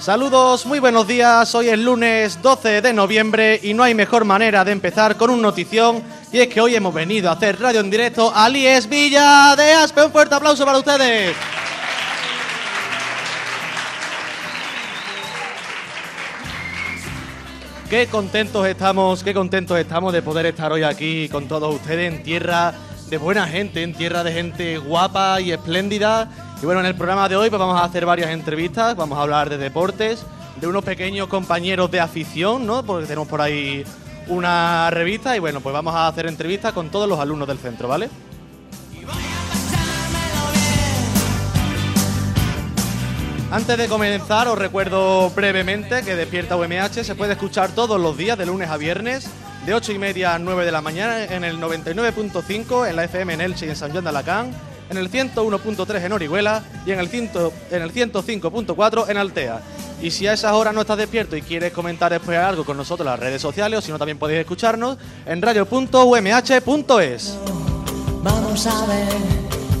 Saludos, muy buenos días. Hoy es lunes 12 de noviembre y no hay mejor manera de empezar con una notición. Y es que hoy hemos venido a hacer radio en directo a Lies Villa de Aspe. Un fuerte aplauso para ustedes. Qué contentos estamos, qué contentos estamos de poder estar hoy aquí con todos ustedes en tierra de buena gente, en tierra de gente guapa y espléndida. Y bueno, en el programa de hoy pues vamos a hacer varias entrevistas, vamos a hablar de deportes, de unos pequeños compañeros de afición, ¿no? Porque tenemos por ahí una revista y bueno, pues vamos a hacer entrevistas con todos los alumnos del centro, ¿vale? Antes de comenzar, os recuerdo brevemente que Despierta UMH se puede escuchar todos los días, de lunes a viernes, de 8 y media a 9 de la mañana, en el 99.5 en la FM en Elche y en San Juan de Alacán, en el 101.3 en Orihuela y en el, 100 en el 105.4 en Altea. Y si a esas horas no estás despierto y quieres comentar después algo con nosotros en las redes sociales, o si no también podéis escucharnos en radio.umh.es. Vamos a ver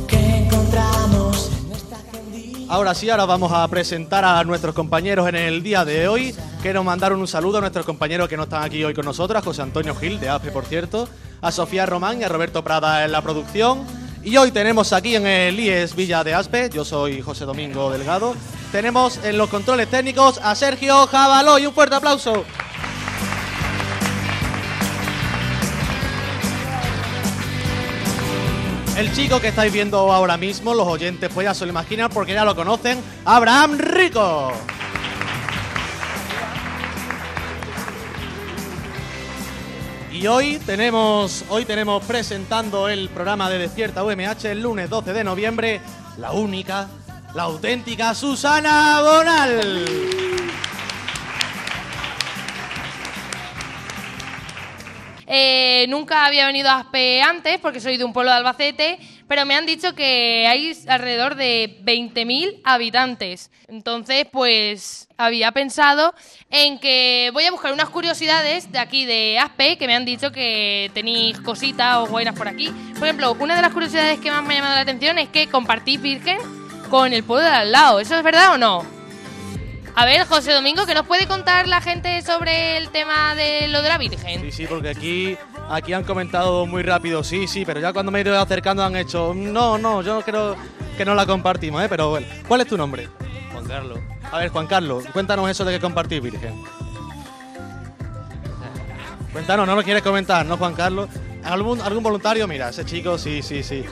qué encontramos Ahora sí, ahora vamos a presentar a nuestros compañeros en el día de hoy. Quiero mandar un saludo a nuestros compañeros que no están aquí hoy con nosotros, a José Antonio Gil de AFE, por cierto, a Sofía Román y a Roberto Prada en la producción. Y hoy tenemos aquí en el IES Villa de Aspe, yo soy José Domingo Delgado, tenemos en los controles técnicos a Sergio Jabaló y un fuerte aplauso. El chico que estáis viendo ahora mismo, los oyentes pues ya se lo imaginan porque ya lo conocen, Abraham Rico. Y hoy tenemos, hoy tenemos presentando el programa de Despierta UMH el lunes 12 de noviembre, la única, la auténtica Susana Bonal. Eh, nunca había venido a Aspe antes porque soy de un pueblo de Albacete, pero me han dicho que hay alrededor de 20.000 habitantes. Entonces, pues había pensado en que voy a buscar unas curiosidades de aquí de Aspe que me han dicho que tenéis cositas o buenas por aquí. Por ejemplo, una de las curiosidades que más me ha llamado la atención es que compartís virgen con el pueblo de al lado. ¿Eso es verdad o no? A ver, José Domingo, ¿qué nos puede contar la gente sobre el tema de lo de la Virgen? Sí, sí, porque aquí, aquí han comentado muy rápido, sí, sí, pero ya cuando me he ido acercando han hecho, no, no, yo creo que no la compartimos, ¿eh? Pero bueno, ¿cuál es tu nombre? Juan Carlos. A ver, Juan Carlos, cuéntanos eso de que compartís virgen. Cuéntanos, no lo quieres comentar, ¿no, Juan Carlos? ¿Algún, algún voluntario? Mira, ese chico, sí, sí, sí.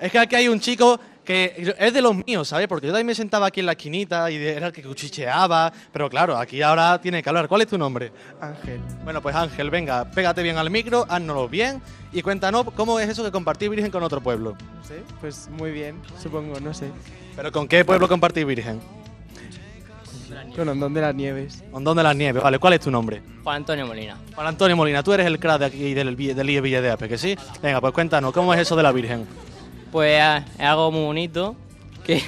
Es que aquí hay un chico que es de los míos, ¿sabes? Porque yo también me sentaba aquí en la esquinita y era el que cuchicheaba, pero claro, aquí ahora tiene que hablar. ¿Cuál es tu nombre? Ángel. Bueno, pues Ángel, venga, pégate bien al micro, háznoslo bien y cuéntanos cómo es eso de compartir virgen con otro pueblo. ¿Sí? Pues muy bien, supongo, no sé. ¿Pero con qué pueblo compartir virgen? Con Hondón de las Nieves. Hondón de las Nieves, vale, ¿cuál es tu nombre? Juan Antonio Molina. Juan Antonio Molina, tú eres el crack de aquí del, del IE Villa de Ape, ¿que sí? Venga, pues cuéntanos, ¿cómo es eso de la virgen? Pues es algo muy bonito, que,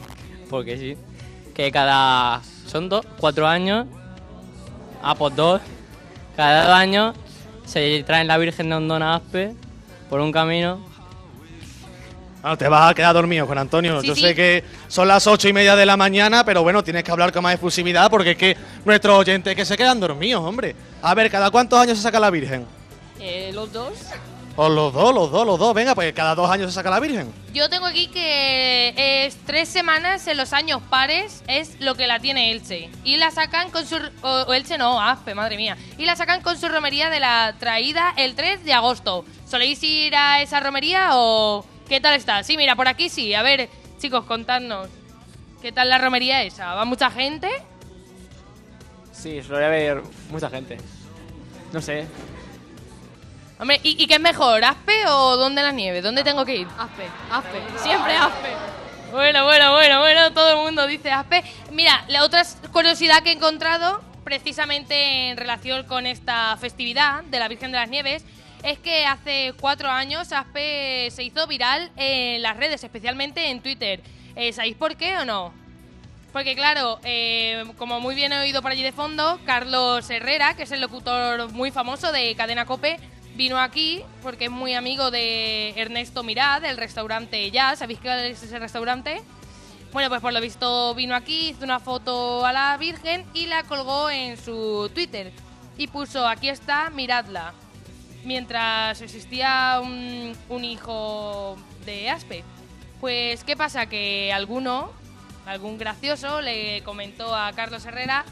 porque sí, que cada, son dos, cuatro años, ah, pues dos, cada dos años se traen la Virgen de Hondona Aspe por un camino. Bueno, te vas a quedar dormido, Juan Antonio. Sí, Yo sí. sé que son las ocho y media de la mañana, pero bueno, tienes que hablar con más efusividad porque es que nuestros oyentes que se quedan dormidos, hombre. A ver, ¿cada cuántos años se saca la Virgen? Eh, ¿Los dos? O los dos, los dos, los dos. Venga, pues cada dos años se saca la Virgen. Yo tengo aquí que es tres semanas en los años pares es lo que la tiene Elche. Y la sacan con su... O, o Elche no, Aspe, madre mía. Y la sacan con su romería de la traída el 3 de agosto. ¿Soléis ir a esa romería o qué tal está? Sí, mira, por aquí sí. A ver, chicos, contadnos. ¿Qué tal la romería esa? ¿Va mucha gente? Sí, suele haber mucha gente. No sé. Hombre, ¿y, y qué es mejor, Aspe o dónde la nieve? ¿Dónde tengo que ir? Aspe, Aspe, siempre Aspe. Bueno, bueno, bueno, bueno, todo el mundo dice Aspe. Mira, la otra curiosidad que he encontrado, precisamente en relación con esta festividad de la Virgen de las Nieves, es que hace cuatro años Aspe se hizo viral en las redes, especialmente en Twitter. Eh, ¿Sabéis por qué o no? Porque claro, eh, como muy bien he oído por allí de fondo, Carlos Herrera, que es el locutor muy famoso de Cadena Cope, vino aquí porque es muy amigo de Ernesto Mirad, del restaurante Ya. ¿Sabéis qué es ese restaurante? Bueno, pues por lo visto vino aquí, hizo una foto a la Virgen y la colgó en su Twitter. Y puso, aquí está, miradla. Mientras existía un, un hijo de Aspe. Pues, ¿qué pasa? Que alguno, algún gracioso, le comentó a Carlos Herrera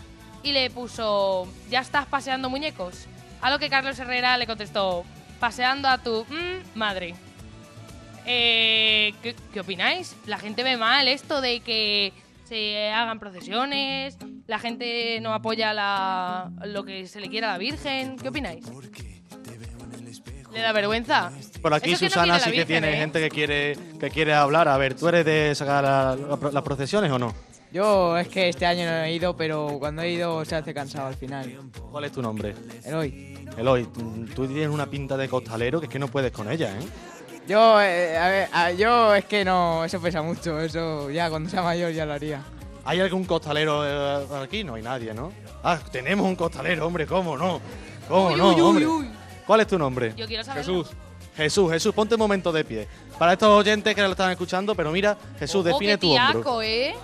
y le puso, ¿ya estás paseando muñecos? A lo que Carlos Herrera le contestó, paseando a tu mm, madre. Eh, ¿qué, qué opináis? La gente ve mal esto de que se hagan procesiones, la gente no apoya la, lo que se le quiera a la Virgen. ¿Qué opináis? ¿Le da vergüenza? Por aquí Eso que no Susana sí que Virgen, tiene ¿eh? gente que quiere, que quiere hablar. A ver, ¿tú eres de sacar la- la- las procesiones o no? Yo es que este año no he ido, pero cuando he ido se hace cansado al final. ¿Cuál es tu nombre? Eloy. Eloy, tú- tienes una pinta de costalero que es que no puedes con ella, ¿eh? Yo, eh, a ver, a- yo es que no, eso pesa mucho, eso ya cuando sea mayor ya lo haría. ¿Hay algún costalero eh, aquí? No hay nadie, ¿no? Ah, tenemos un costalero, hombre, ¿cómo no? ¿Cómo Uy, no, uy, uy, hombre? uy. ¿Cuál es tu nombre? Yo quiero saber. Jesús. Jesús, Jesús, ponte un momento de pie. Para estos oyentes que lo están escuchando, pero mira, Jesús, Ojo, define qué tu hombro. tiaco, ¿eh?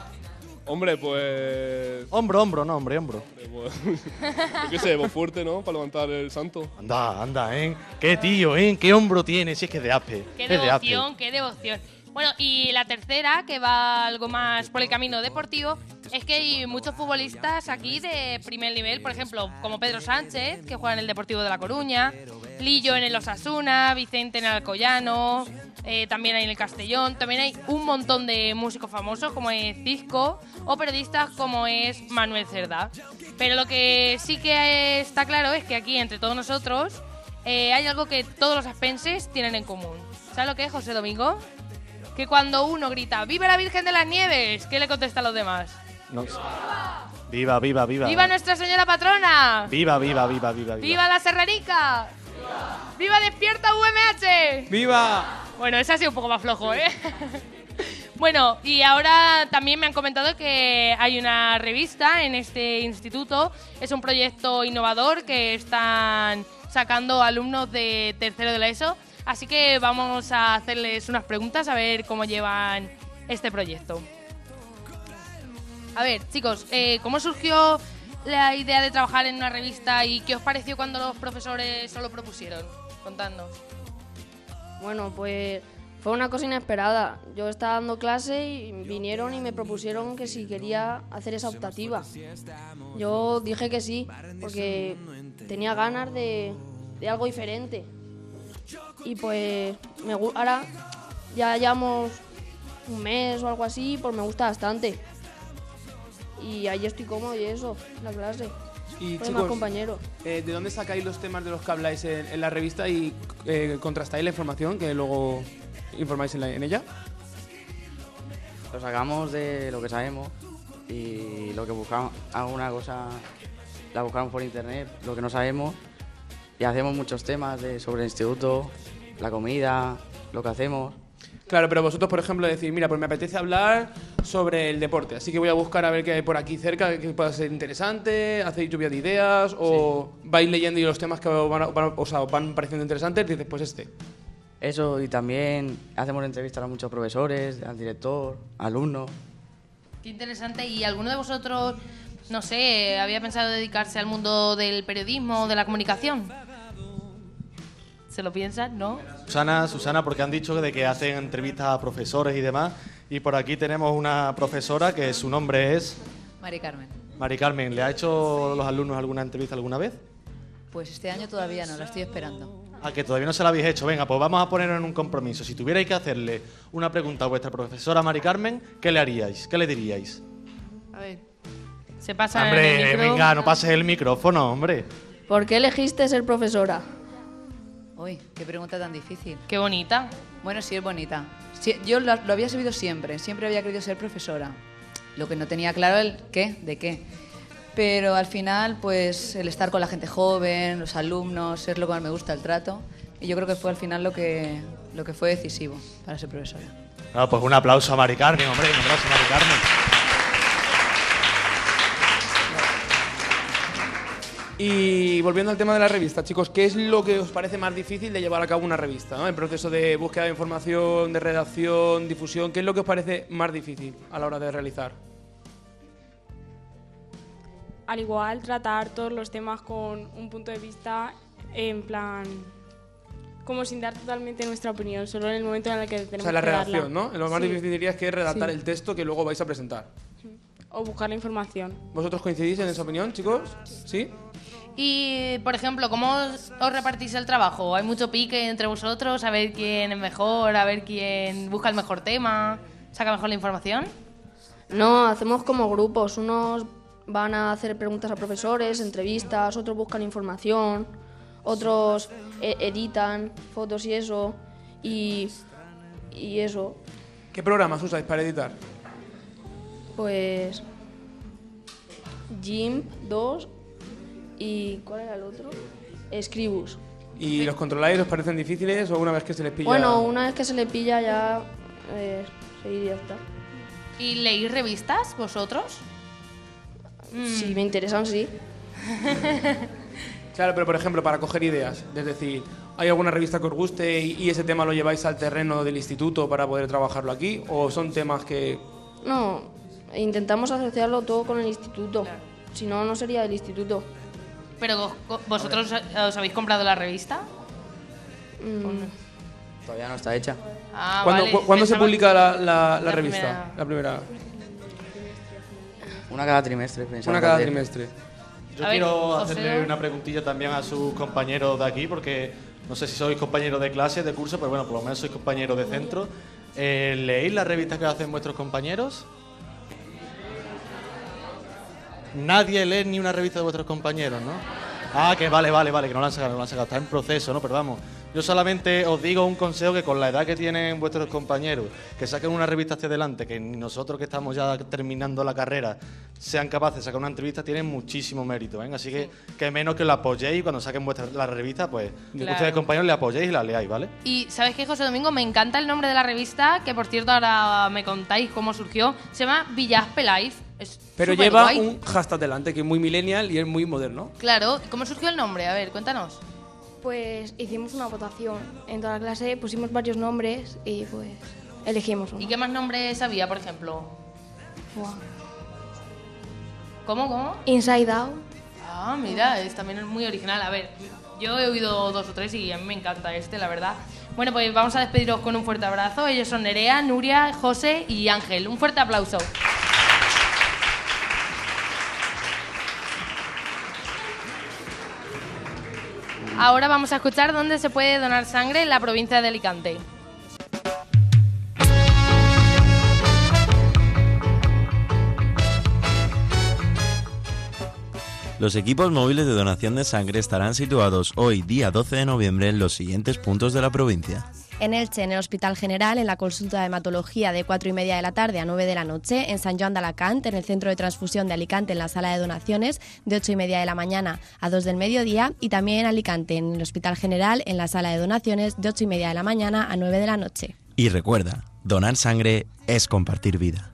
Hombre, pues. Hombro, hombro, no, hombre, hombro. pues, yo qué sé, voz fuerte, ¿no? Para levantar el santo. Anda, anda, ¿eh? Qué tío, ¿eh? Qué hombro tiene, si es que es de Aspe. Qué es de Aspe. devoción, qué devoción. Bueno, y la tercera, que va algo más por el camino deportivo, es que hay muchos futbolistas aquí de primer nivel, por ejemplo, como Pedro Sánchez, que juega en el Deportivo de La Coruña, Lillo en el Osasuna, Vicente en el Alcoyano, eh, también hay en el Castellón, también hay un montón de músicos famosos como es Cisco o periodistas como es Manuel Cerda. Pero lo que sí que está claro es que aquí entre todos nosotros eh, hay algo que todos los aspenses tienen en común. ¿Sabes lo que es, José Domingo? Que cuando uno grita ¡Viva la Virgen de las Nieves! ¿Qué le contesta a los demás? No sé. Viva, viva, viva. ¡Viva Nuestra Señora Patrona! Viva, viva, viva, viva, viva. ¡Viva la Serranica! ¡Viva Despierta UMH! ¡Viva! Bueno, ese ha sido un poco más flojo, ¿eh? bueno, y ahora también me han comentado que hay una revista en este instituto. Es un proyecto innovador que están sacando alumnos de tercero de la ESO. Así que vamos a hacerles unas preguntas a ver cómo llevan este proyecto. A ver, chicos, eh, ¿cómo surgió la idea de trabajar en una revista y qué os pareció cuando los profesores os lo propusieron? Contadnos. Bueno, pues fue una cosa inesperada. Yo estaba dando clase y vinieron y me propusieron que si quería hacer esa optativa. Yo dije que sí, porque tenía ganas de, de algo diferente. Y pues me, ahora ya llevamos un mes o algo así, pues me gusta bastante. Y ahí estoy cómodo y eso, la clase. Y chicos, compañeros. eh, ¿de dónde sacáis los temas de los que habláis en, en la revista y eh, contrastáis la información que luego informáis en, la- en ella? Lo sacamos de lo que sabemos y lo que buscamos, alguna cosa la buscamos por internet, lo que no sabemos y hacemos muchos temas de, sobre el instituto, la comida, lo que hacemos. Claro, pero vosotros, por ejemplo, decís, mira, pues me apetece hablar sobre el deporte, así que voy a buscar a ver qué hay por aquí cerca que pueda ser interesante, hacéis lluvia de ideas o vais leyendo y los temas que os van, a- van o sea, os van pareciendo interesantes, dices, pues este. Eso y también hacemos entrevistas a muchos profesores, al director, alumnos. Qué interesante. ¿Y alguno de vosotros, no sé, había pensado dedicarse al mundo del periodismo o de la comunicación? ¿Se lo piensan? ¿No? Susana, Susana, porque han dicho de que hacen entrevistas a profesores y demás. Y por aquí tenemos una profesora que su nombre es Mari Carmen. Mari Carmen. ¿Le ha hecho a los alumnos alguna entrevista alguna vez? Pues este año todavía no, la estoy esperando. A que todavía no se la habéis hecho. Venga, pues vamos a ponernos en un compromiso. Si tuvierais que hacerle una pregunta a vuestra profesora Mari Carmen, ¿qué le haríais? ¿Qué le diríais? A ver. Se pasa hombre, el micro. venga, no pases el micrófono, hombre. ¿Por qué elegiste ser profesora? Uy, qué pregunta tan difícil. Qué bonita. Bueno, sí, es bonita. Sí, yo lo, lo había sabido siempre, siempre había querido ser profesora. Lo que no tenía claro el qué, de qué. Pero al final, pues el estar con la gente joven, los alumnos, es lo que más me gusta, el trato. Y yo creo que fue al final lo que, lo que fue decisivo para ser profesora. No, pues un aplauso a Mari Carmen, hombre, un aplauso a Mari Carmen. Y volviendo al tema de la revista, chicos, ¿qué es lo que os parece más difícil de llevar a cabo una revista? ¿no? El proceso de búsqueda de información, de redacción, difusión, ¿qué es lo que os parece más difícil a la hora de realizar? Al igual, tratar todos los temas con un punto de vista en plan como sin dar totalmente nuestra opinión, solo en el momento en el que tenemos O sea, la que darla. redacción, ¿no? Lo más Sí. difícil dirías que es redactar Sí. el texto que luego vais a presentar. O buscar la información. ¿Vosotros coincidís en esa opinión, chicos? ¿Sí? Y, por ejemplo, ¿cómo os, os repartís el trabajo? ¿Hay mucho pique entre vosotros? A ver quién es mejor, a ver quién busca el mejor tema, saca mejor la información. No, hacemos como grupos. Unos van a hacer preguntas a profesores, entrevistas, otros buscan información, otros e- editan fotos y eso. Y, y eso, ¿Qué programas usáis para editar? Pues. GIMP 2 y. ¿Cuál era el otro? Scribus. ¿Y los controláis? ¿Os parecen difíciles o una vez que se les pilla? Bueno, una vez que se le pilla ya. Eh, seguir y ya está. ¿Y leéis revistas vosotros? Si me interesan, sí. Claro, pero por ejemplo, para coger ideas, es decir, ¿hay alguna revista que os guste y, y ese tema lo lleváis al terreno del instituto para poder trabajarlo aquí? ¿O son temas que No, intentamos asociarlo todo con el instituto. Si no, no sería del instituto. ¿Pero co- vosotros os habéis comprado la revista? Mm, Todavía no está hecha. Ah, ¿Cuándo, vale. cu- ¿cuándo se publica la, la- la la revista? primera. La primera. Una cada trimestre, pensamos Una cada trimestre. Yo A ver, quiero José. hacerle una preguntilla también a sus compañeros de aquí, porque no sé si sois compañeros de clase, de curso, pero bueno, por lo menos sois compañeros de centro. Eh, ¿Leéis las revistas que hacen vuestros compañeros? Nadie lee ni una revista de vuestros compañeros, ¿no? Ah, que vale, vale, vale, que no la han sacado, no la han sacado, está en proceso, ¿no? Pero vamos, yo solamente os digo un consejo que con la edad que tienen vuestros compañeros, que saquen una revista hacia adelante, que nosotros que estamos ya terminando la carrera sean capaces de sacar una entrevista, tienen muchísimo mérito, ¿eh? Así que, que menos que la apoyéis y cuando saquen vuestra, la revista, pues Claro. ustedes compañeros le apoyéis y la leáis, ¿vale? Y ¿sabes qué, José Domingo? Me encanta el nombre de la revista, que por cierto ahora me contáis cómo surgió. Se llama Villaspe Life. Es Pero lleva guay. un hashtag delante que es muy millennial y es muy moderno. Claro, ¿cómo surgió el nombre? A ver, cuéntanos. Pues hicimos una votación en toda la clase, pusimos varios nombres y pues elegimos uno. ¿Y qué más nombres había, por ejemplo? ¿Cómo, cómo? Inside Out. Ah, mira, es también muy original. A ver, yo he oído dos o tres y a mí me encanta este, la verdad. Bueno, pues vamos a despediros con un fuerte abrazo. Ellos son Nerea, Nuria, José y Ángel. Un fuerte aplauso. Ahora vamos a escuchar dónde se puede donar sangre en la provincia de Alicante. Los equipos móviles de donación de sangre estarán situados hoy, día 12 de noviembre, en los siguientes puntos de la provincia. En Elche, en el Hospital General, en la consulta de hematología de 4 y media de la tarde a 9 de la noche, en San Joan de Alacant, en el Centro de Transfusión de Alicante, en la sala de donaciones, de 8 y media de la mañana a 2 del mediodía, y también en Alicante, en el Hospital General, en la sala de donaciones, de 8 y media de la mañana a 9 de la noche. Y recuerda, donar sangre es compartir vida.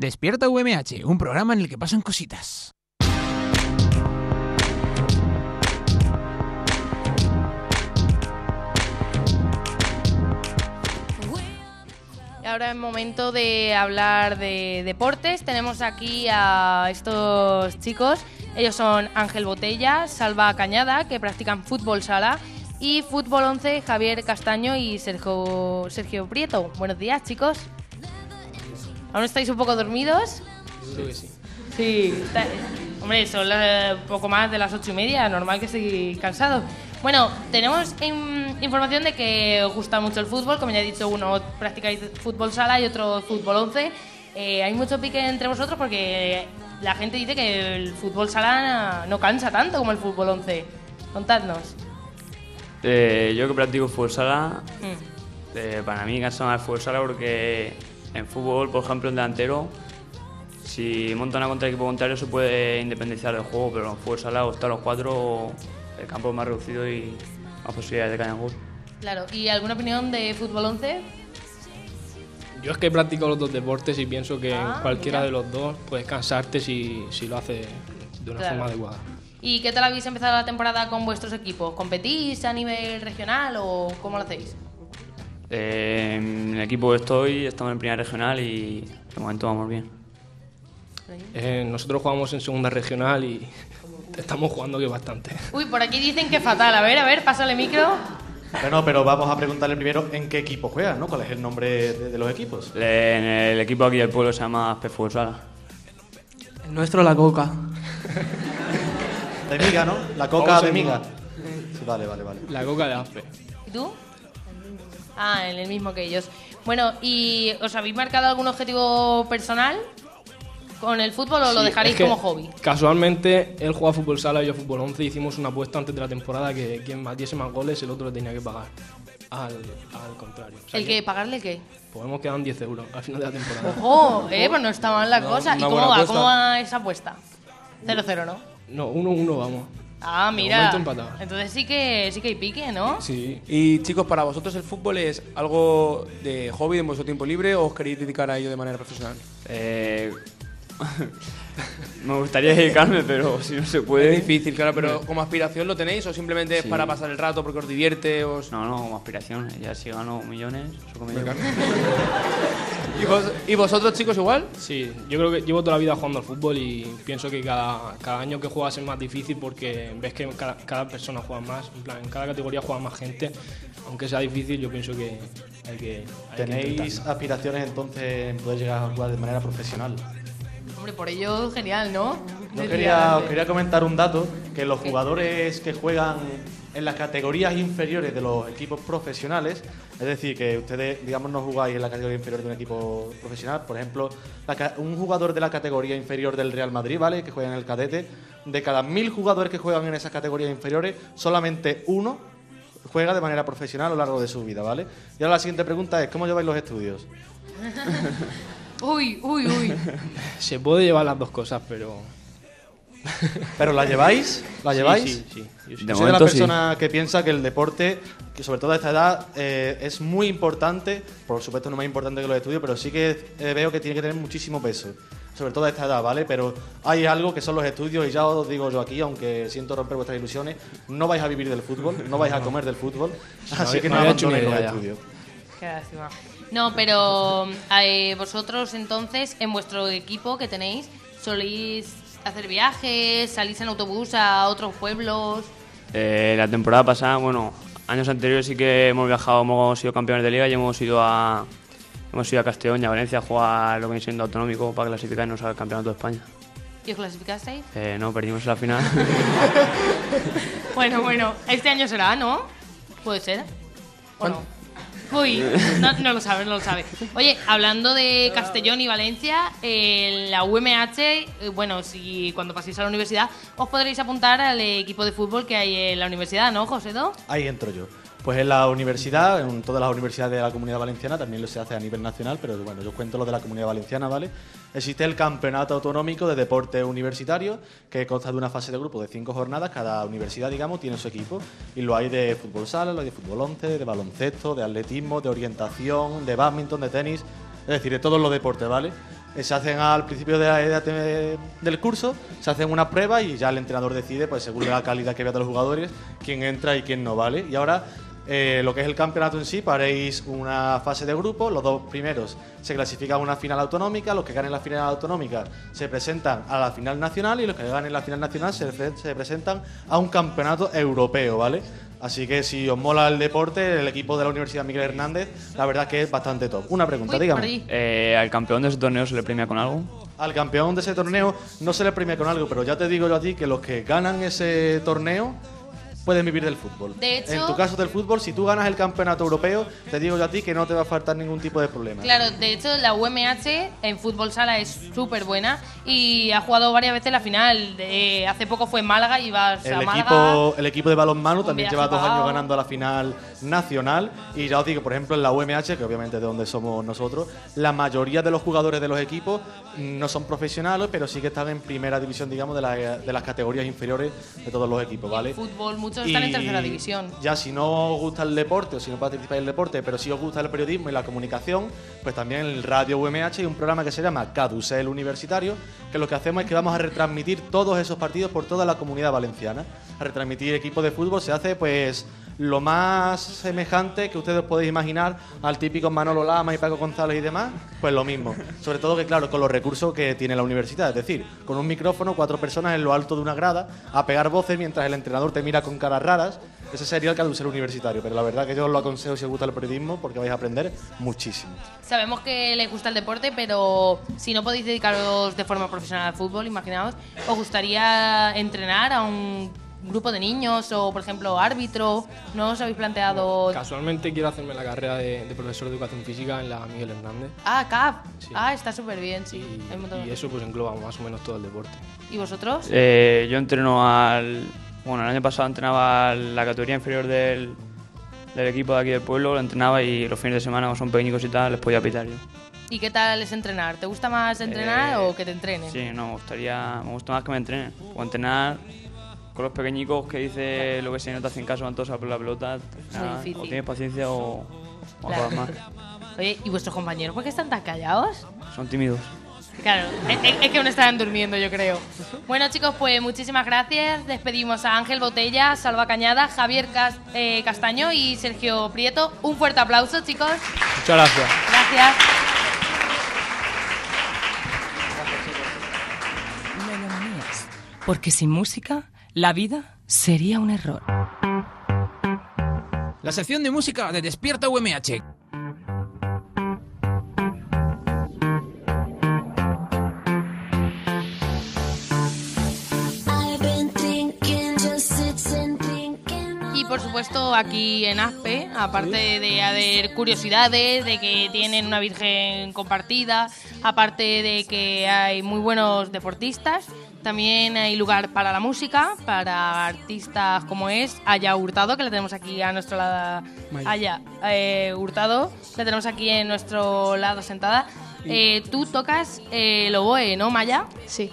Despierta UMH, un programa en el que pasan cositas. Ahora es momento de hablar de deportes. Tenemos aquí a estos chicos. Ellos son Ángel Botella, Salva Cañada, que practican fútbol sala, y fútbol 11, Javier Castaño y Sergio, Sergio Prieto. Buenos días, chicos. ¿Aún estáis un poco dormidos? Sí, está- hombre, son la- poco más de las ocho y media, normal que estéis cansados. Bueno, tenemos in- información de que os gusta mucho el fútbol, como ya he dicho, uno practicáis fútbol sala y otro fútbol 11. eh, hay mucho pique entre vosotros porque la gente dice que el fútbol sala no cansa tanto como el fútbol 11. Contadnos. Eh, yo que practico fútbol sala, Mm. eh, para mí cansa más el fútbol sala porque en fútbol, por ejemplo, el delantero, si monta una contra el equipo contrario se puede independizar del juego, pero en fútbol sala o están los cuatro, el campo es más reducido y más posibilidades de caer en gol. Claro, ¿y alguna opinión de fútbol 11? Yo es que practico los dos deportes y pienso que Ah, en cualquiera mira. de los dos puedes cansarte si, si lo haces de una Claro. forma adecuada. ¿Y qué tal habéis empezado la temporada con vuestros equipos? ¿Competís a nivel regional o cómo lo hacéis? Eh, en el equipo que estoy, estamos en primera regional y de momento vamos bien. Eh, nosotros jugamos en segunda regional y estamos jugando que bastante. Uy, por aquí dicen que fatal. A ver, a ver, pásale micro. Bueno, pero vamos a preguntarle primero en qué equipo juegan, ¿no? ¿Cuál es el nombre de, de los equipos? Le- En el equipo aquí del pueblo se llama P Fútbol Sala. El nuestro, la coca. De miga, ¿no? La coca de miga. Sí, vale, vale, vale. La coca de Aspe. ¿Y tú? Ah, en el mismo que ellos. Bueno, ¿y os habéis marcado algún objetivo personal con el fútbol o lo dejaréis es que como hobby? Casualmente, él juega fútbol sala y yo fútbol 11. Hicimos una apuesta antes de la temporada que quien batiese más goles, el otro le tenía que pagar. Al, al contrario. O sea ¿El que pagarle qué? Pues hemos quedado en 10 euros al final de la temporada. Ojo, eh, pues no está mal la Una- cosa. ¿Y cómo va? apuesta. ¿Cómo va esa apuesta? 0-0, ¿no? No, 1-1 vamos. Ah, mira. Entonces sí que sí que hay pique, ¿no? Sí. Y chicos, para vosotros el fútbol es algo de hobby, de vuestro tiempo libre o os queréis dedicar a ello de manera profesional? Eh, me gustaría dedicarme, pero si no se puede. Es difícil, claro, pero como aspiración lo tenéis o simplemente es Sí. para pasar el rato porque os divierte? Os... No, no, como aspiración. Ya si gano millones, eso conmigo. ¿Y, vos- ¿Y vosotros chicos igual? Sí, yo creo que llevo toda la vida jugando al fútbol y pienso que cada, cada año que juegas es más difícil porque ves que cada, cada persona juega más, en plan, en cada categoría juega más gente. Aunque sea difícil, yo pienso que hay que. hay que ¿Tenéis intentarlo. aspiraciones entonces en poder llegar a jugar de manera profesional? Hombre, por ello genial, ¿no? Yo quería, os quería comentar un dato, que los jugadores que juegan en las categorías inferiores de los equipos profesionales, es decir, que ustedes, digamos, no jugáis en la categoría inferior de un equipo profesional, por ejemplo, la un jugador de la categoría inferior del Real Madrid, ¿vale?, que juega en el cadete, de cada mil jugadores que juegan en esas categorías inferiores, solamente uno juega de manera profesional a lo largo de su vida, ¿vale? Y ahora la siguiente pregunta es, ¿cómo lleváis los estudios? Uy, uy, uy. Se puede llevar las dos cosas, pero. ¿Pero la lleváis? ¿La lleváis? sí, sí. Yo sí. Yo soy de la persona que piensa que el deporte, que sobre todo a esta edad, eh, es muy importante. Por supuesto, no más importante que los estudios, pero sí que eh, veo que tiene que tener muchísimo peso. Sobre todo a esta edad, ¿vale? Pero hay algo que son los estudios, y ya os digo yo aquí, aunque siento romper vuestras ilusiones, no vais a vivir del fútbol, no vais a comer del fútbol. Así había- que no una abandonéis los estudios. Qué lástima. No, pero eh, vosotros entonces, en vuestro equipo que tenéis, soléis hacer viajes, salís en autobús a otros pueblos. Eh, la temporada pasada, bueno, años anteriores sí que hemos viajado, hemos sido campeones de liga y hemos ido a hemos ido a Castellón y a Valencia a jugar lo que viene siendo autonómico para clasificarnos al campeonato de España. ¿Y os clasificasteis? Eh, no, perdimos la final. Bueno, bueno, este año será, ¿no? Puede ser. ¿O no? Uy, no, lo sabe, no lo sabe. Oye, hablando de Castellón y Valencia, en la UMH, eh, bueno, si cuando paséis a la universidad, os podréis apuntar al equipo de fútbol que hay en la universidad, ¿no, José? Do? Ahí entro yo. Pues en la universidad, en todas las universidades de la Comunidad Valenciana, también lo se hace a nivel nacional, pero bueno, yo cuento lo de la Comunidad Valenciana, ¿vale? Existe el Campeonato Autonómico de Deporte Universitario, que consta de una fase de grupo de cinco jornadas. Cada universidad, digamos, tiene su equipo. Y lo hay de fútbol sala, lo hay de fútbol 11, de baloncesto, de atletismo, de orientación, de badminton, de tenis, es decir, de todos los deportes, ¿vale? Eh, Se hacen al principio de la- de- del curso, se hacen una prueba y ya el entrenador decide, pues según la calidad que vea de los jugadores, quién entra y quién no, ¿vale? Y ahora eh, lo que es el campeonato en sí, paréis una fase de grupo, los dos primeros se clasifican a una final autonómica, los que ganen la final autonómica se presentan a la final nacional y los que ganen la final nacional se, pre- se presentan a un campeonato europeo, ¿vale? Así que si os mola el deporte, el equipo de la Universidad Miguel Hernández, la verdad que es bastante top. Una pregunta, dígame. Eh, ¿Al campeón de ese torneo se le premia con algo? Al campeón de ese torneo no se le premia con algo, pero ya te digo yo a ti que los que ganan ese torneo pueden vivir del fútbol. De hecho- en tu caso del fútbol, si tú ganas el campeonato europeo, te digo yo a ti que no te va a faltar ningún tipo de problema. Claro, de hecho la UMH en fútbol sala es súper buena y ha jugado varias veces la final. De, hace poco fue en Málaga y vas a El Málaga. equipo, el equipo de balonmano también lleva dos años ganando la final nacional. Y ya os digo, por ejemplo, en la UMH, que obviamente es de donde somos nosotros, la mayoría de los jugadores de los equipos no son profesionales, pero sí que están en primera división, digamos, de, la- de las categorías inferiores de todos los equipos, ¿vale? Fútbol, muchos están en Y tercera división. Ya si no os gusta el deporte o si no participáis en el deporte, pero si os gusta el periodismo y la comunicación, pues también en el Radio UMH hay un programa que se llama Cadusel Universitario, que lo que hacemos es que vamos a retransmitir todos esos partidos por toda la comunidad valenciana. A retransmitir equipos de fútbol se hace pues lo más semejante que ustedes podéis imaginar al típico Manolo Lama y Paco González y demás, pues lo mismo. Sobre todo que, claro, con los recursos que tiene la universidad. Es decir, con un micrófono, cuatro personas en lo alto de una grada, a pegar voces mientras el entrenador te mira con caras raras. Ese sería el cadusel universitario. Pero la verdad que yo os lo aconsejo si os gusta el periodismo porque vais a aprender muchísimo. Sabemos que les gusta el deporte, pero si no podéis dedicaros de forma profesional al fútbol, imaginaos, ¿os gustaría entrenar a un grupo de niños o, por ejemplo, árbitro? ¿No os habéis planteado...? Casualmente quiero hacerme la carrera de, de profesor de educación física en la Miguel Hernández. Ah, CAP. Ah, está súper bien, sí. Hay de- Y eso pues engloba más o menos todo el deporte. ¿Y vosotros? Eh, yo entreno al. Bueno, el año pasado entrenaba la categoría inferior del, del equipo de aquí del pueblo, lo entrenaba y los fines de semana, como son pequeños y tal, les podía pitar yo. ¿Y qué tal es entrenar? ¿Te gusta más entrenar Eh, o que te entrenen? Sí, no, me gustaría. Me gusta más que me entrenen. O entrenar con los pequeñicos que dice lo que se no te hacen caso, van todos a por la pelota. nada, o tienes paciencia o, o Claro. más. Oye, ¿y vuestros compañeros por qué están tan callados? Son tímidos. Claro, es, que aún estaban durmiendo, yo creo. Bueno, chicos, pues muchísimas gracias. Despedimos a Ángel Botella, Salva Cañada, Javier eh, Castaño y Sergio Prieto. Un fuerte aplauso, chicos. Muchas gracias. Gracias. Porque sin música, la vida sería un error. La sección de música de Despierta UMH. Y por supuesto aquí en Aspe, aparte de haber curiosidades, de que tienen una virgen compartida, aparte de que hay muy buenos deportistas, también hay lugar para la música, para artistas como es Aya Hurtado, que la tenemos aquí a nuestro lado. Maya. Aya eh, Hurtado, la tenemos aquí en nuestro lado sentada. Eh, tú tocas eh, el oboe, ¿no, Maya? Sí.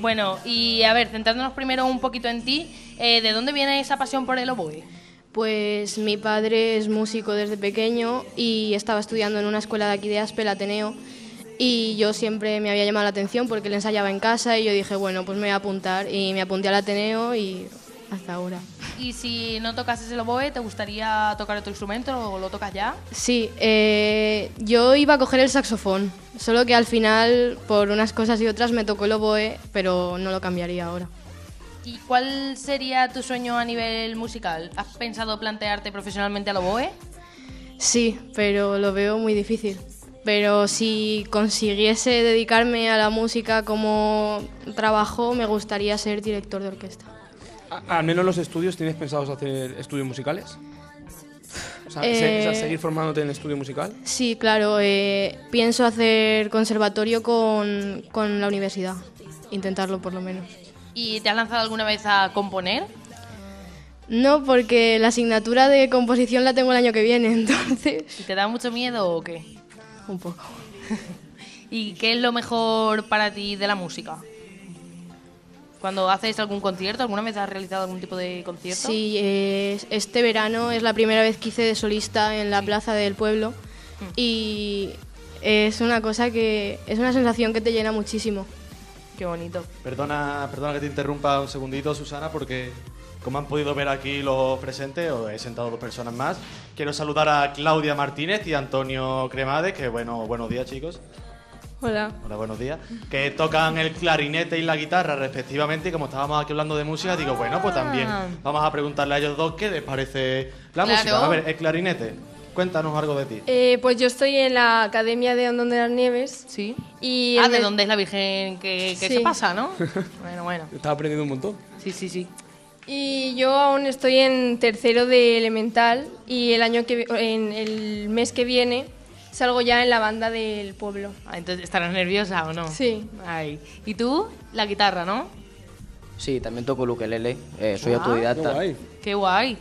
Bueno, y a ver, centrándonos primero un poquito en ti, eh, ¿de dónde viene esa pasión por el oboe? Pues mi padre es músico desde pequeño y estaba estudiando en una escuela de aquí de Aspe, el Ateneo, y yo siempre me había llamado la atención porque él ensayaba en casa y yo dije, bueno, pues me voy a apuntar y me apunté al Ateneo y hasta ahora. Y si no tocases el oboe, ¿te gustaría tocar otro instrumento o lo tocas ya? Sí, eh, yo iba a coger el saxofón, solo que al final por unas cosas y otras me tocó el oboe, pero no lo cambiaría ahora. ¿Y cuál sería tu sueño a nivel musical? ¿Has pensado plantearte profesionalmente al oboe? Sí, pero lo veo muy difícil. Pero si consiguiese dedicarme a la música como trabajo, me gustaría ser director de orquesta. A- Al menos los estudios, ¿tienes pensados hacer estudios musicales? O sea, Eh, se- o sea, seguir formándote en estudio musical. Sí, claro, eh, pienso hacer conservatorio con, con la universidad, intentarlo por lo menos. ¿Y te has lanzado alguna vez a componer? No, porque la asignatura de composición la tengo el año que viene, entonces... ¿Y te da mucho miedo o qué? Un poco. ¿Y qué es lo mejor para ti de la música? Cuando haces algún concierto, ¿alguna vez has realizado algún tipo de concierto? Sí, eh, este verano es la primera vez que hice de solista en la plaza del pueblo y es una cosa que es una sensación que te llena muchísimo. Qué bonito. Perdona, perdona que te interrumpa un segundito, Susana, porque como han podido ver aquí los presentes, os he sentado dos personas más. Quiero saludar a Claudia Martínez y a Antonio Cremades, que bueno, buenos días chicos. Hola. Hola, buenos días. Que tocan el clarinete y la guitarra respectivamente. Y como estábamos aquí hablando de música, digo, bueno, pues también Ah. vamos a preguntarle a ellos dos qué les parece la Claro. música. A ver, el clarinete, cuéntanos algo de ti. Eh, pues yo estoy en la Academia de Ondón de las Nieves. Sí. Y ah, de el- dónde es la Virgen que, que Sí. se pasa, ¿no? bueno, bueno. Estaba aprendiendo un montón. Sí, sí, sí. Y yo aún estoy en tercero de elemental y el año que en el mes que viene salgo ya en la banda del pueblo. Ah, entonces, ¿estarás nerviosa o no? Sí. Ay. ¿Y tú? La guitarra, ¿no? Sí, también toco el ukelele, eh, soy Ah, autodidacta. Qué guay.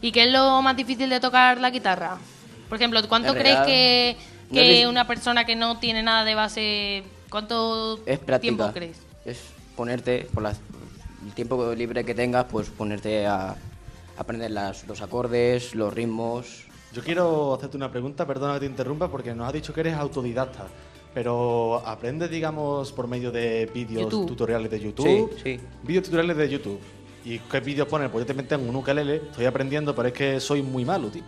¿Y qué es lo más difícil de tocar la guitarra? Por ejemplo, ¿cuánto crees que, no que una persona que no tiene nada de base, cuánto Es práctica. tiempo crees? Es ponerte, por las- el tiempo libre que tengas, pues ponerte a aprender las- los acordes, los ritmos. Yo quiero hacerte una pregunta, perdona que te interrumpa, porque nos has dicho que eres autodidacta. Pero aprendes, digamos, por medio de vídeos YouTube. tutoriales de YouTube. Sí, sí. Vídeos tutoriales de YouTube. ¿Y qué vídeos pones? Pues yo también tengo un ukelele, estoy aprendiendo, pero es que soy muy malo, tío.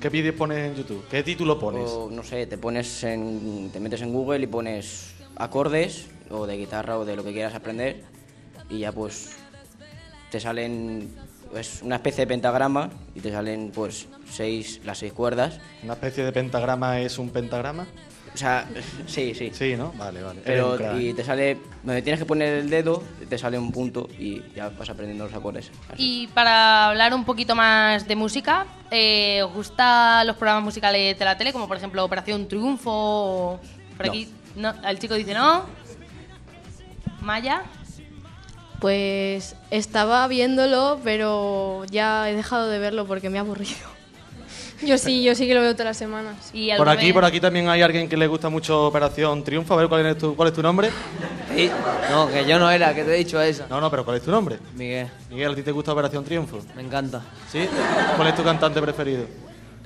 ¿Qué vídeos pones en YouTube? ¿Qué título pones? O, no sé, te pones en, te metes en Google y pones acordes, o de guitarra o de lo que quieras aprender, y ya pues te salen es una especie de pentagrama y te salen pues seis, las seis cuerdas. ¿Una especie de pentagrama es un pentagrama? O sea, sí, sí. Sí, ¿no? Vale, vale. Pero y te sale donde tienes que poner el dedo, te sale un punto y ya vas aprendiendo los acordes. Y para hablar un poquito más de música, eh, ¿os gustan los programas musicales de la tele, como por ejemplo Operación Triunfo? o Por No. aquí, no, el chico dice no. Maya. Pues estaba viéndolo, pero ya he dejado de verlo porque me ha aburrido. Yo sí, yo sí que lo veo todas las semanas. Y Por aquí, por aquí también hay alguien que le gusta mucho Operación Triunfo. A ver, ¿cuál es tu, cuál es tu nombre? No, que yo no era, que te he dicho esa. No, no, pero ¿cuál es tu nombre? Miguel. Miguel, ¿a ti te gusta Operación Triunfo? Me encanta. ¿Sí? ¿Cuál es tu cantante preferido?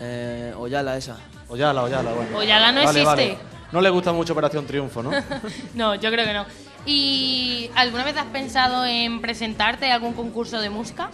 Eh, Oyala, esa. Oyala, Oyala, bueno. Oyala no Vale, vale. existe. No le gusta mucho Operación Triunfo, ¿no? No, yo creo que no. ¿Y alguna vez has pensado en presentarte a algún concurso de música?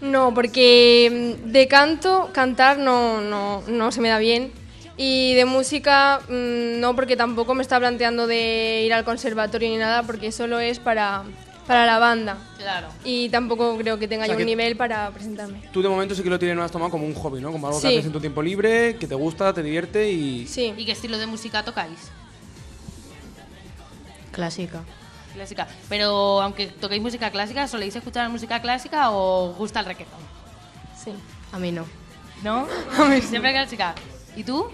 No, porque mm, de canto, cantar no, no, no se me da bien. Y de música, mm, no, porque tampoco me está planteando de ir al conservatorio ni nada, porque solo es para, para la banda. Claro. Y tampoco creo que tenga O sea yo que- un nivel para presentarme. Tú de momento sí que lo tienes, no has tomado como un hobby, ¿no? Como algo Sí. que haces en tu tiempo libre, que te gusta, te divierte y... Sí. ¿Y qué estilo de música tocáis? Clásica. Clásica. Pero aunque toquéis música clásica, ¿soléis escuchar música clásica o os gusta el reggaetón? Sí. A mí no. ¿No? Siempre clásica. ¿Y tú?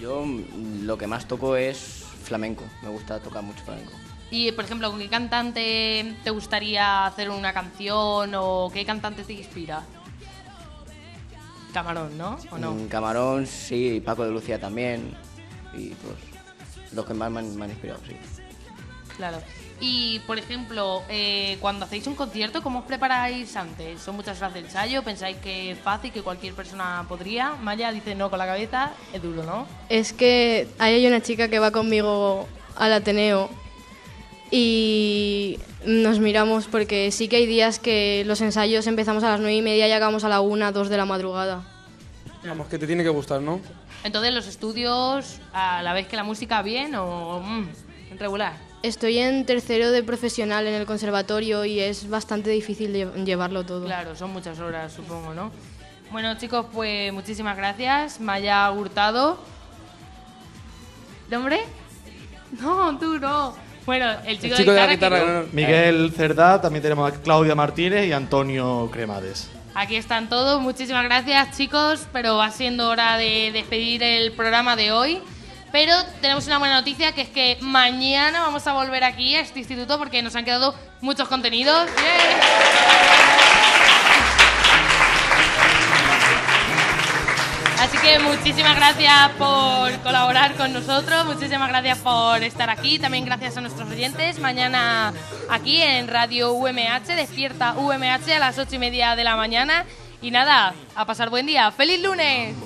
Yo mm, lo que más toco es flamenco, me gusta tocar mucho flamenco. Y, por ejemplo, ¿con qué cantante te gustaría hacer una canción o qué cantante te inspira? Camarón, ¿no? ¿O no? Mm, Camarón, sí, Paco de Lucía también, y pues los que más me han, me han inspirado, sí. Claro. Y, por ejemplo, eh, cuando hacéis un concierto, ¿cómo os preparáis antes? ¿Son muchas horas de ensayo? ¿Pensáis que es fácil, que cualquier persona podría? Maya dice no con la cabeza, es duro, ¿no? Es que ahí hay una chica que va conmigo al Ateneo y nos miramos porque sí que hay días que los ensayos empezamos a las nueve y media y acabamos a la una, dos de la madrugada. Vamos, que te tiene que gustar, ¿no? Entonces, ¿los estudios a la vez que la música bien o mm, regular? Estoy en tercero de profesional en el conservatorio y es bastante difícil lle- llevarlo todo. Claro, son muchas horas, supongo, ¿no? Bueno, chicos, pues muchísimas gracias. Maya Hurtado. ¿Nombre? No, tú no. Bueno, el chico, chico de la guitarra que- no. Miguel Cerdá, también tenemos a Claudia Martínez y Antonio Cremades. Aquí están todos. Muchísimas gracias, chicos. Pero va siendo hora de despedir el programa de hoy. Pero tenemos una buena noticia que es que mañana vamos a volver aquí a este instituto porque nos han quedado muchos contenidos. Así que muchísimas gracias por colaborar con nosotros, muchísimas gracias por estar aquí, también gracias a nuestros oyentes. Mañana aquí en Radio UMH, despierta UMH a las ocho y media de la mañana. Y nada, a pasar buen día. ¡Feliz lunes!